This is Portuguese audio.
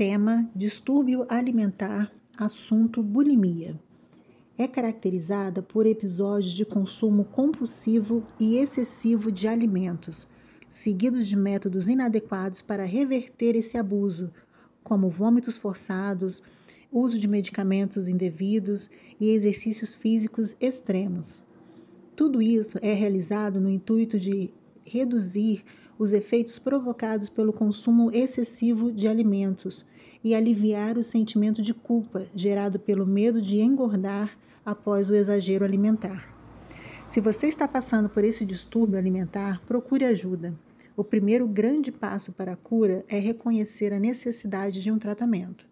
Tema: distúrbio alimentar, assunto bulimia. É caracterizada por episódios de consumo compulsivo e excessivo de alimentos, seguidos de métodos inadequados para reverter esse abuso, como vômitos forçados, uso de medicamentos indevidos e exercícios físicos extremos. Tudo isso é realizado no intuito de reduzir os efeitos provocados pelo consumo excessivo de alimentos e aliviar o sentimento de culpa gerado pelo medo de engordar após o exagero alimentar. Se você está passando por esse distúrbio alimentar, procure ajuda. O primeiro grande passo para a cura é reconhecer a necessidade de um tratamento.